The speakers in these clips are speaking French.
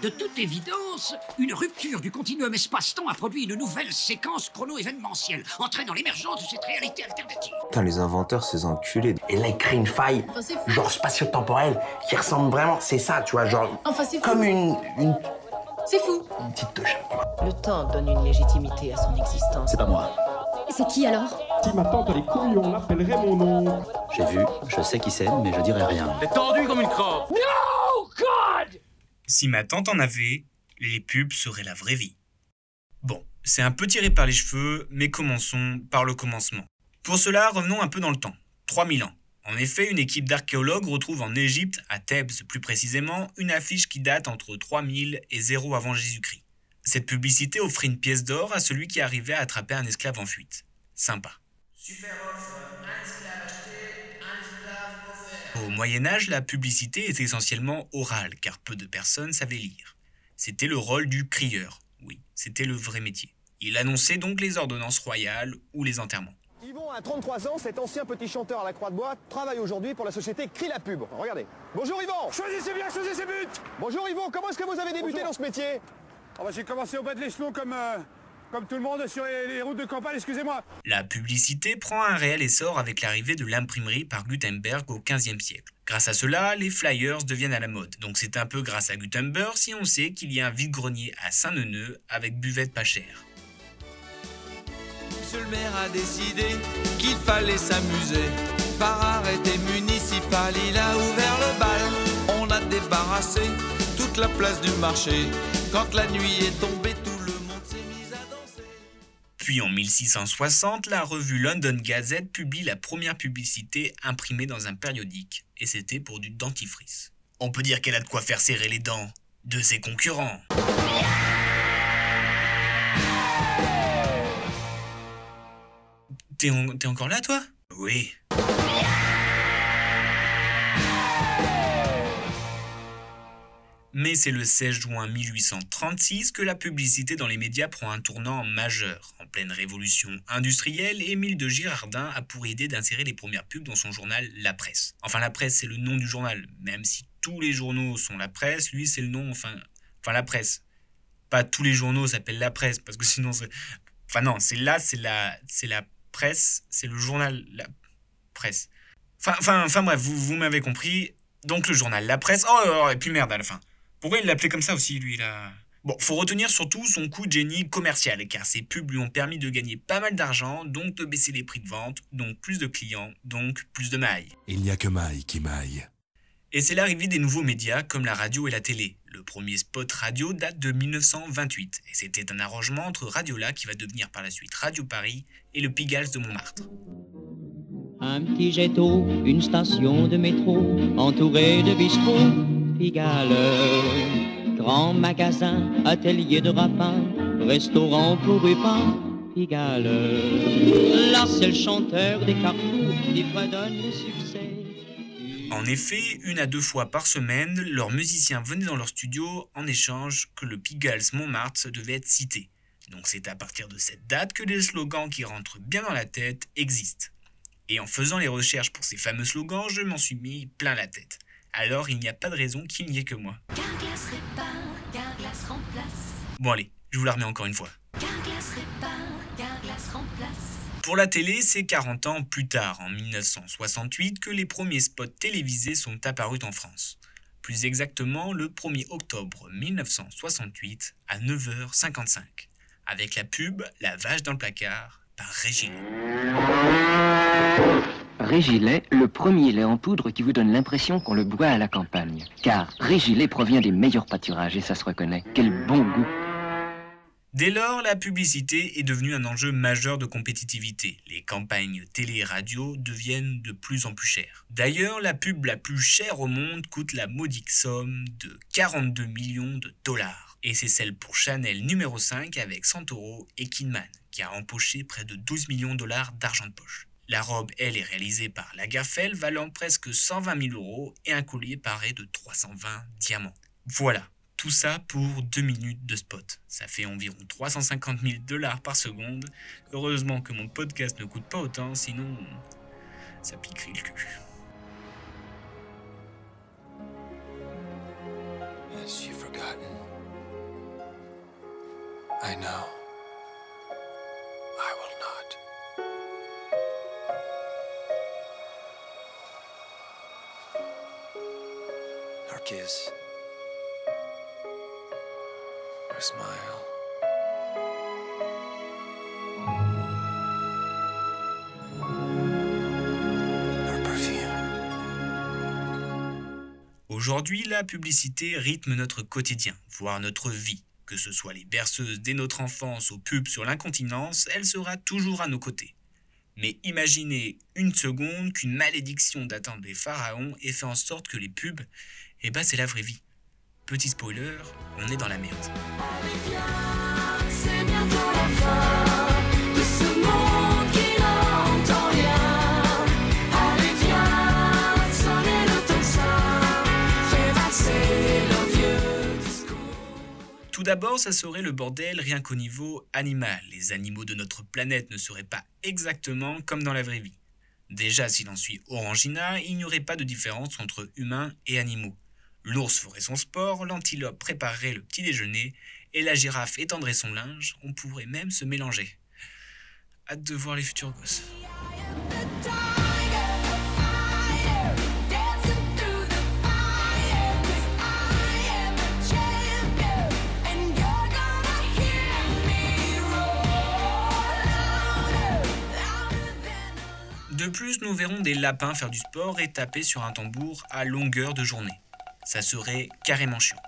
De toute évidence, une rupture du continuum espace-temps a produit une nouvelle séquence chrono-événementielle, entraînant l'émergence de cette réalité alternative. Putain, les inventeurs, ces enculés. Et là, ils créent une faille, Enfin, c'est fou. genre spatio-temporelle, qui ressemble vraiment, c'est ça, tu vois, genre, Enfin, c'est fou. comme une, une, C'est fou. une petite touche. Le temps donne une légitimité à son existence. C'est pas moi. C'est qui alors? Si ma tante a les couilles, on l'appellerait mon nom. J'ai vu, je sais qui c'est, mais je dirai rien. T'es tendu comme une crotte Si ma tante en avait, les pubs seraient la vraie vie. Bon, c'est un peu tiré par les cheveux, mais commençons par le commencement. Pour cela, revenons un peu dans le temps. 3000 ans. En effet, une équipe d'archéologues retrouve en Égypte, à Thèbes plus précisément, une affiche qui date entre 3000 et 0 avant Jésus-Christ. Cette publicité offrait une pièce d'or à celui qui arrivait à attraper un esclave en fuite. Sympa. Au Moyen Âge, la publicité était essentiellement orale, car peu de personnes savaient lire. C'était le rôle du crieur, oui, c'était le vrai métier. Il annonçait donc les ordonnances royales ou les enterrements. Yvon a 33 ans, cet ancien petit chanteur à la Croix de Bois travaille aujourd'hui pour la société Crie la Pub. Regardez. Bonjour Yvon Choisissez bien, choisissez but Bonjour Yvon, comment est-ce que vous avez débuté Bonjour. dans ce métier? Ah bah, J'ai commencé au bas de l'échelon comme, euh, comme tout le monde sur les, les routes de campagne, excusez-moi. La publicité prend un réel essor avec l'arrivée de l'imprimerie par Gutenberg au XVe siècle. Grâce à cela, les flyers deviennent à la mode. Donc c'est un peu grâce à Gutenberg si on sait qu'il y a un vide-grenier à Saint-Neuneu avec buvette pas chère. Monsieur le maire a décidé qu'il fallait s'amuser. Par arrêté municipal, il a ouvert le bal. On a débarrassé toute la place du marché. Quand la nuit est tombée, Puis en 1660, la revue London Gazette publie la première publicité imprimée dans un périodique, et c'était pour du dentifrice. On peut dire qu'elle a de quoi faire serrer les dents de ses concurrents. T'es en- t'es encore là, toi? Oui. Mais c'est le 16 juin 1836 que la publicité dans les médias prend un tournant majeur. En pleine révolution industrielle, Émile de Girardin a pour idée d'insérer les premières pubs dans son journal La Presse. Enfin, La Presse, c'est le nom du journal. Même si tous les journaux sont La Presse, lui, c'est le nom, enfin, enfin La Presse. Pas tous les journaux s'appellent La Presse, parce que sinon, c'est... Enfin non, c'est là, c'est la, c'est la presse, c'est le journal La Presse. Enfin, enfin, enfin bref, vous, vous m'avez compris. Donc le journal La Presse. Oh, oh, oh, et puis merde à la fin. Pourquoi il l'appelait comme ça aussi, lui, là Bon, faut retenir surtout son coup de génie commercial, car ses pubs lui ont permis de gagner pas mal d'argent, donc de baisser les prix de vente, donc plus de clients, donc plus de mailles. Il n'y a que maille qui maille. Et c'est l'arrivée des nouveaux médias comme la radio et la télé. Le premier spot radio date de 1928, et c'était un arrangement entre Radiola qui va devenir par la suite Radio Paris et le Pigalle de Montmartre. Un petit jet une station de métro, entourée de bistrots, Grand magasin, atelier de rapin, restaurant pour Rupin, Pigalle. Là, c'est chanteur des carrefours qui le succès. En effet, une à deux fois par semaine, leurs musiciens venaient dans leur studio en échange que le Pigalle Montmartre devait être cité. Donc c'est à partir de cette date que les slogans qui rentrent bien dans la tête existent. Et en faisant les recherches pour ces fameux slogans, je m'en suis mis plein la tête. Alors il n'y a pas de raison qu'il n'y ait que moi. Répare, remplace. Bon allez, je vous la remets encore une fois. Répare, remplace. Pour la télé, c'est 40 ans plus tard, en 1968, que les premiers spots télévisés sont apparus en France. Plus exactement, le 1er octobre 1968, à 9h55, avec la pub La vache dans le placard par Régine. Régilet, le premier lait en poudre qui vous donne l'impression qu'on le boit à la campagne. Car Régilet provient des meilleurs pâturages et ça se reconnaît. Quel bon goût. Dès lors, la publicité est devenue un enjeu majeur de compétitivité. Les campagnes télé et radio deviennent de plus en plus chères. D'ailleurs, la pub la plus chère au monde coûte la modique somme de 42 millions de dollars. Et c'est celle pour Chanel numéro 5 avec Santoro et Kidman, qui a empoché près de 12 millions de dollars d'argent de poche. La robe, elle, est réalisée par Lagerfeld, valant presque 120 000 euros, et un collier paré de 320 diamants. Voilà, tout ça pour 2 minutes de spot. Ça fait environ 350 000 dollars par seconde. Heureusement que mon podcast ne coûte pas autant, sinon ça piquerait le cul. I know. Aujourd'hui, la publicité rythme notre quotidien, voire notre vie. Que ce soit les berceuses dès notre enfance aux pubs sur l'incontinence, elle sera toujours à nos côtés. Mais imaginez une seconde qu'une malédiction datant des pharaons ait fait en sorte que les pubs, eh ben c'est la vraie vie. Petit spoiler, on est dans la merde. D'abord, ça serait le bordel rien qu'au niveau animal. Les animaux de notre planète ne seraient pas exactement comme dans la vraie vie. Déjà, si l'on suit Orangina, il n'y aurait pas de différence entre humains et animaux. L'ours ferait son sport, l'antilope préparerait le petit déjeuner, et la girafe étendrait son linge, on pourrait même se mélanger. Hâte de voir les futurs gosses. De plus, nous verrons des lapins faire du sport et taper sur un tambour à longueur de journée. Ça serait carrément chiant.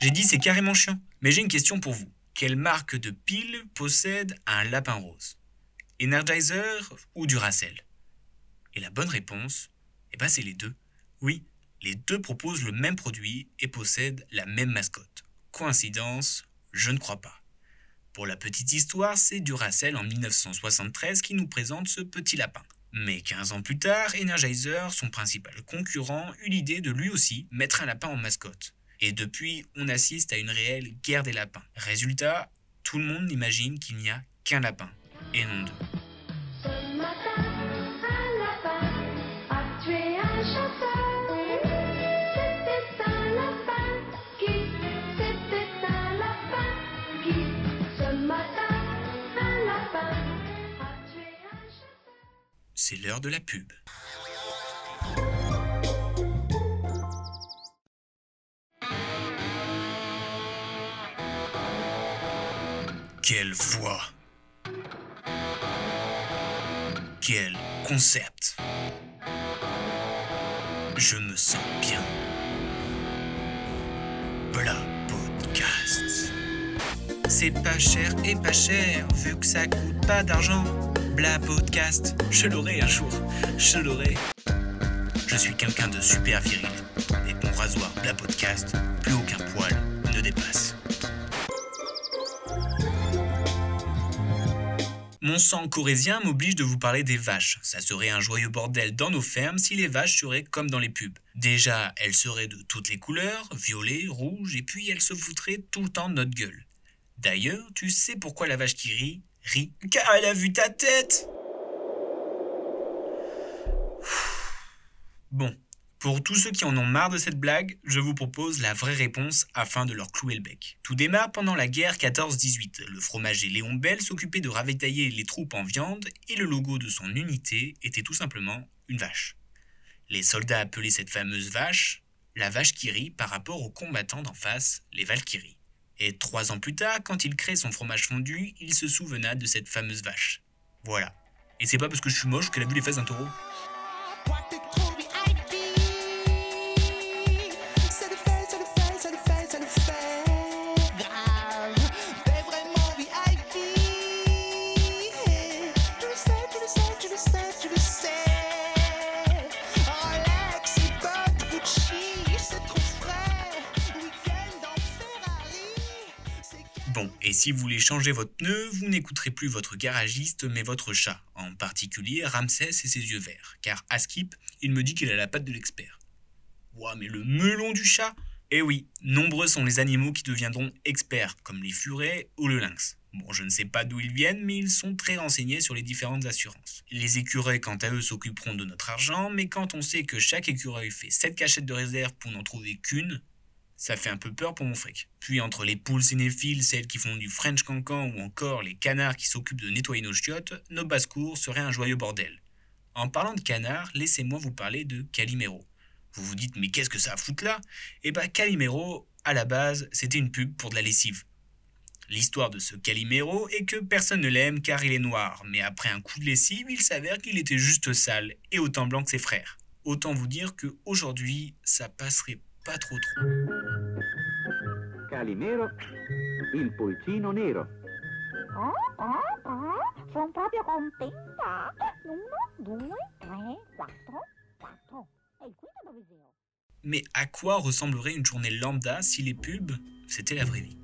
J'ai dit c'est carrément chiant, mais j'ai une question pour vous. Quelle marque de pile possède un lapin rose? Energizer ou Duracell? Et la bonne réponse, eh ben c'est les deux. Oui, les deux proposent le même produit et possèdent la même mascotte. Coïncidence Je ne crois pas. Pour la petite histoire, c'est Duracell en 1973 qui nous présente ce petit lapin. Mais 15 ans plus tard, Energizer, son principal concurrent, eut l'idée de lui aussi mettre un lapin en mascotte. Et depuis, on assiste à une réelle guerre des lapins. Résultat, tout le monde imagine qu'il n'y a qu'un lapin, et non deux. C'est l'heure de la pub. Quelle voix Quel concept Je me sens bien. Bla podcast. C'est pas cher et pas cher, vu que ça coûte pas d'argent. Bla podcast, je l'aurai un jour, je l'aurai. Je suis quelqu'un de super viril. Avec mon rasoir Bla podcast, plus aucun poil ne dépasse. Mon sang corésien m'oblige de vous parler des vaches. Ça serait un joyeux bordel dans nos fermes si les vaches seraient comme dans les pubs. Déjà, elles seraient de toutes les couleurs, violet, rouge, et puis elles se foutraient tout le temps de notre gueule. D'ailleurs, tu sais pourquoi la vache qui rit, rit Car elle a vu ta tête Bon, pour tous ceux qui en ont marre de cette blague, je vous propose la vraie réponse afin de leur clouer le bec. Tout démarre pendant la guerre 14-18. Le fromager Léon Bell s'occupait de ravitailler les troupes en viande et le logo de son unité était tout simplement une vache. Les soldats appelaient cette fameuse vache la vache qui rit par rapport aux combattants d'en face, les Valkyries. Et trois ans plus tard, quand il crée son fromage fondu, il se souvena de cette fameuse vache. Voilà. Et c'est pas parce que je suis moche qu'elle a vu les fesses d'un taureau. Et si vous voulez changer votre pneu, vous n'écouterez plus votre garagiste, mais votre chat, en particulier Ramsès et ses yeux verts, car à Skip, il me dit qu'il a la patte de l'expert. Ouah, mais le melon du chat Eh oui, nombreux sont les animaux qui deviendront experts, comme les furets ou le lynx. Bon, je ne sais pas d'où ils viennent, mais ils sont très renseignés sur les différentes assurances. Les écureuils, quant à eux, s'occuperont de notre argent, mais quand on sait que chaque écureuil fait 7 cachettes de réserve pour n'en trouver qu'une, Ça fait un peu peur pour mon fric. Puis entre les poules cinéphiles, celles qui font du French cancan ou encore les canards qui s'occupent de nettoyer nos chiottes, nos basses-cours seraient un joyeux bordel. En parlant de canards, laissez-moi vous parler de Calimero. Vous vous dites, mais qu'est-ce que ça foutre là? Eh ben, Calimero, à la base, c'était une pub pour de la lessive. L'histoire de ce Calimero est que personne ne l'aime car il est noir, mais après un coup de lessive, il s'avère qu'il était juste sale et autant blanc que ses frères. Autant vous dire que aujourd'hui, ça passerait pas trop trop. Calimero, il pulcino nero. Oh, oh, oh, sono proprio contenta. Uno, due, tre, quattro, quattro. E il quinto dove zio? Mais à quoi ressemblerait une journée lambda si les pubs, c'était la vraie vie?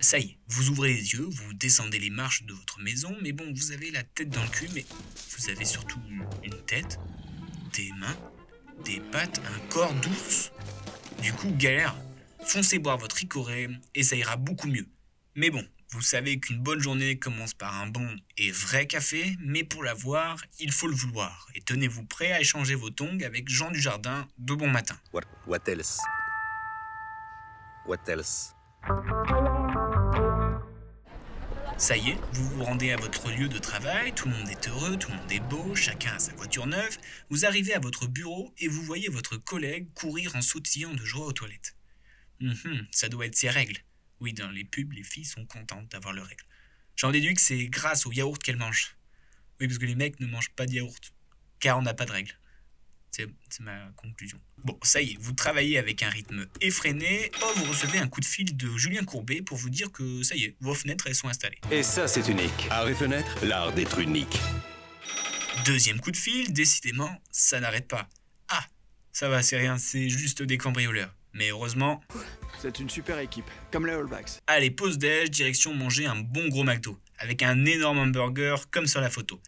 Ça y est, vous ouvrez les yeux, vous descendez les marches de votre maison, mais bon, vous avez la tête dans le cul, mais vous avez surtout une tête, des mains, des pattes, un corps d'ours. Du coup, galère. Foncez boire votre ricoré et ça ira beaucoup mieux. Mais bon, vous savez qu'une bonne journée commence par un bon et vrai café, mais pour l'avoir, il faut le vouloir. Et tenez-vous prêt à échanger vos tongs avec Jean Dujardin de bon matin. What, what else? What else? Ça y est, vous vous rendez à votre lieu de travail, tout le monde est heureux, tout le monde est beau, chacun a sa voiture neuve, vous arrivez à votre bureau et vous voyez votre collègue courir en sautillant de joie aux toilettes. Ça doit être ses règles. Oui, dans les pubs, les filles sont contentes d'avoir leurs règles. J'en déduis que c'est grâce au yaourt qu'elles mangent. Oui, parce que les mecs ne mangent pas de yaourt, car on n'a pas de règles. C'est c'est ma conclusion. Bon, ça y est, vous travaillez avec un rythme effréné. Oh, vous recevez un coup de fil de Julien Courbet pour vous dire que ça y est, vos fenêtres, elles sont installées. Et ça, c'est unique. Art et fenêtre, l'art d'être unique. Deuxième coup de fil, décidément, ça n'arrête pas. Ah, ça va, c'est rien, c'est juste des cambrioleurs. Mais heureusement, C'est une super équipe, comme les All Blacks. allez, pause déj, direction manger un bon gros McDo, avec un énorme hamburger comme sur la photo.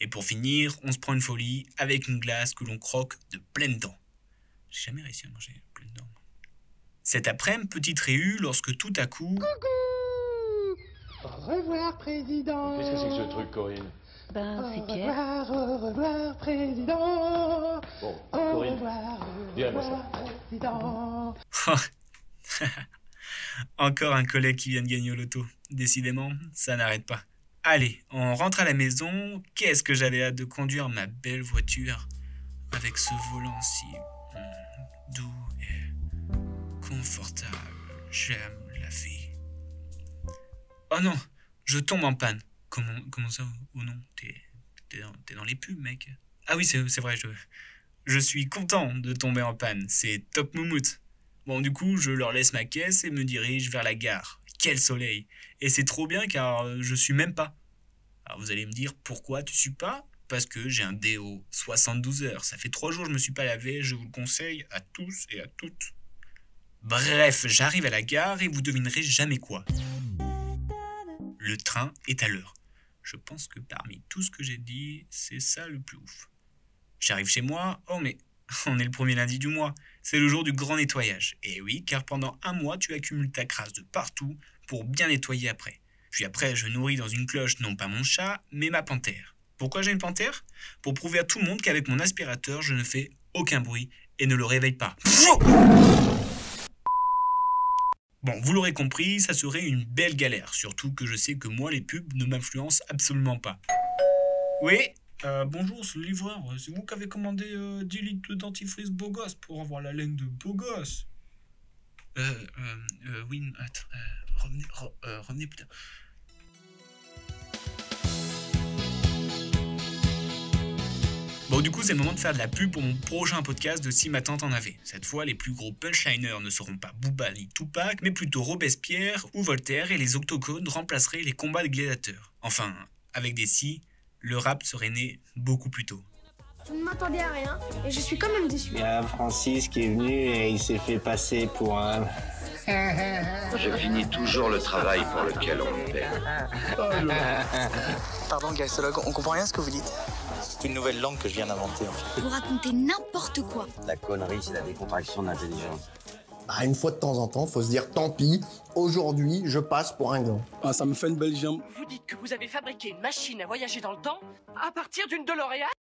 Et pour finir, on se prend une folie avec une glace que l'on croque de pleines dents. J'ai jamais réussi à manger pleines dents. Cet après-midi, petite réu, lorsque tout à coup... Au revoir, président. Qu'est-ce que c'est que ce truc, Corinne Ben, Au c'est Pierre. revoir, au revoir, président. Bon, Au Corinne, revoir, au revoir, président. Encore un collègue qui vient de gagner au loto. Décidément, ça n'arrête pas. Allez, on rentre à la maison. Qu'est-ce que j'avais hâte de conduire ma belle voiture avec ce volant si hum, doux et confortable. J'aime la vie. Oh non, je tombe en panne. Comment, ça Oh non, t'es dans, les pubs, mec. Ah oui, c'est vrai, je, je suis content de tomber en panne. C'est top moumoute. Bon, du coup, je leur laisse ma caisse et me dirige vers la gare. Quel soleil Et c'est trop bien car euh, je suis même pas. Alors vous allez me dire pourquoi tu suis pas? Parce que j'ai un déo 72 heures. Ça fait trois jours que je me suis pas lavé. Je vous le conseille à tous et à toutes. Bref, j'arrive à la gare et vous devinerez jamais quoi. Le train est à l'heure. Je pense que parmi tout ce que j'ai dit, c'est ça le plus ouf. J'arrive chez moi, oh mais on est le premier lundi du mois, c'est le jour du grand nettoyage. Et oui, car pendant un mois, tu accumules ta crasse de partout pour bien nettoyer après. Puis après, je nourris dans une cloche non pas mon chat, mais ma panthère. Pourquoi j'ai une panthère? Pour prouver à tout le monde qu'avec mon aspirateur, je ne fais aucun bruit et ne le réveille pas. Bon, vous l'aurez compris, ça serait une belle galère, surtout que je sais que moi, les pubs ne m'influencent absolument pas. Oui euh, bonjour, c'est le livreur. C'est vous qui avez commandé euh, 10 litres de dentifrice beau gosse pour avoir la laine de beau gosse. Euh, euh, euh, oui, attends, euh, revenez, re- euh, revenez plus tard. Bon, du coup, c'est le moment de faire de la pub pour mon prochain podcast de Si ma tante en avait. Cette fois, les plus gros punchliners ne seront pas Booba ni Tupac, mais plutôt Robespierre ou Voltaire et les octogones remplaceraient les combats de gladiateurs. Enfin, avec des si, le rap serait né beaucoup plus tôt. Je ne m'attendais à rien et je suis quand même déçu. Il y a Francis qui est venu et il s'est fait passer pour un. Je finis toujours le travail pour lequel on me paie. Pardon, gastologue, on comprend rien à ce que vous dites. C'est une nouvelle langue que je viens d'inventer en fait. Vous racontez n'importe quoi. La connerie, c'est la décontraction de l'intelligence. Bah, une fois de temps en temps, faut se dire tant pis, aujourd'hui, je passe pour un gland. Ah, ça me fait une belle jambe. Vous dites que vous avez fabriqué une machine à voyager dans le temps à partir d'une DeLorean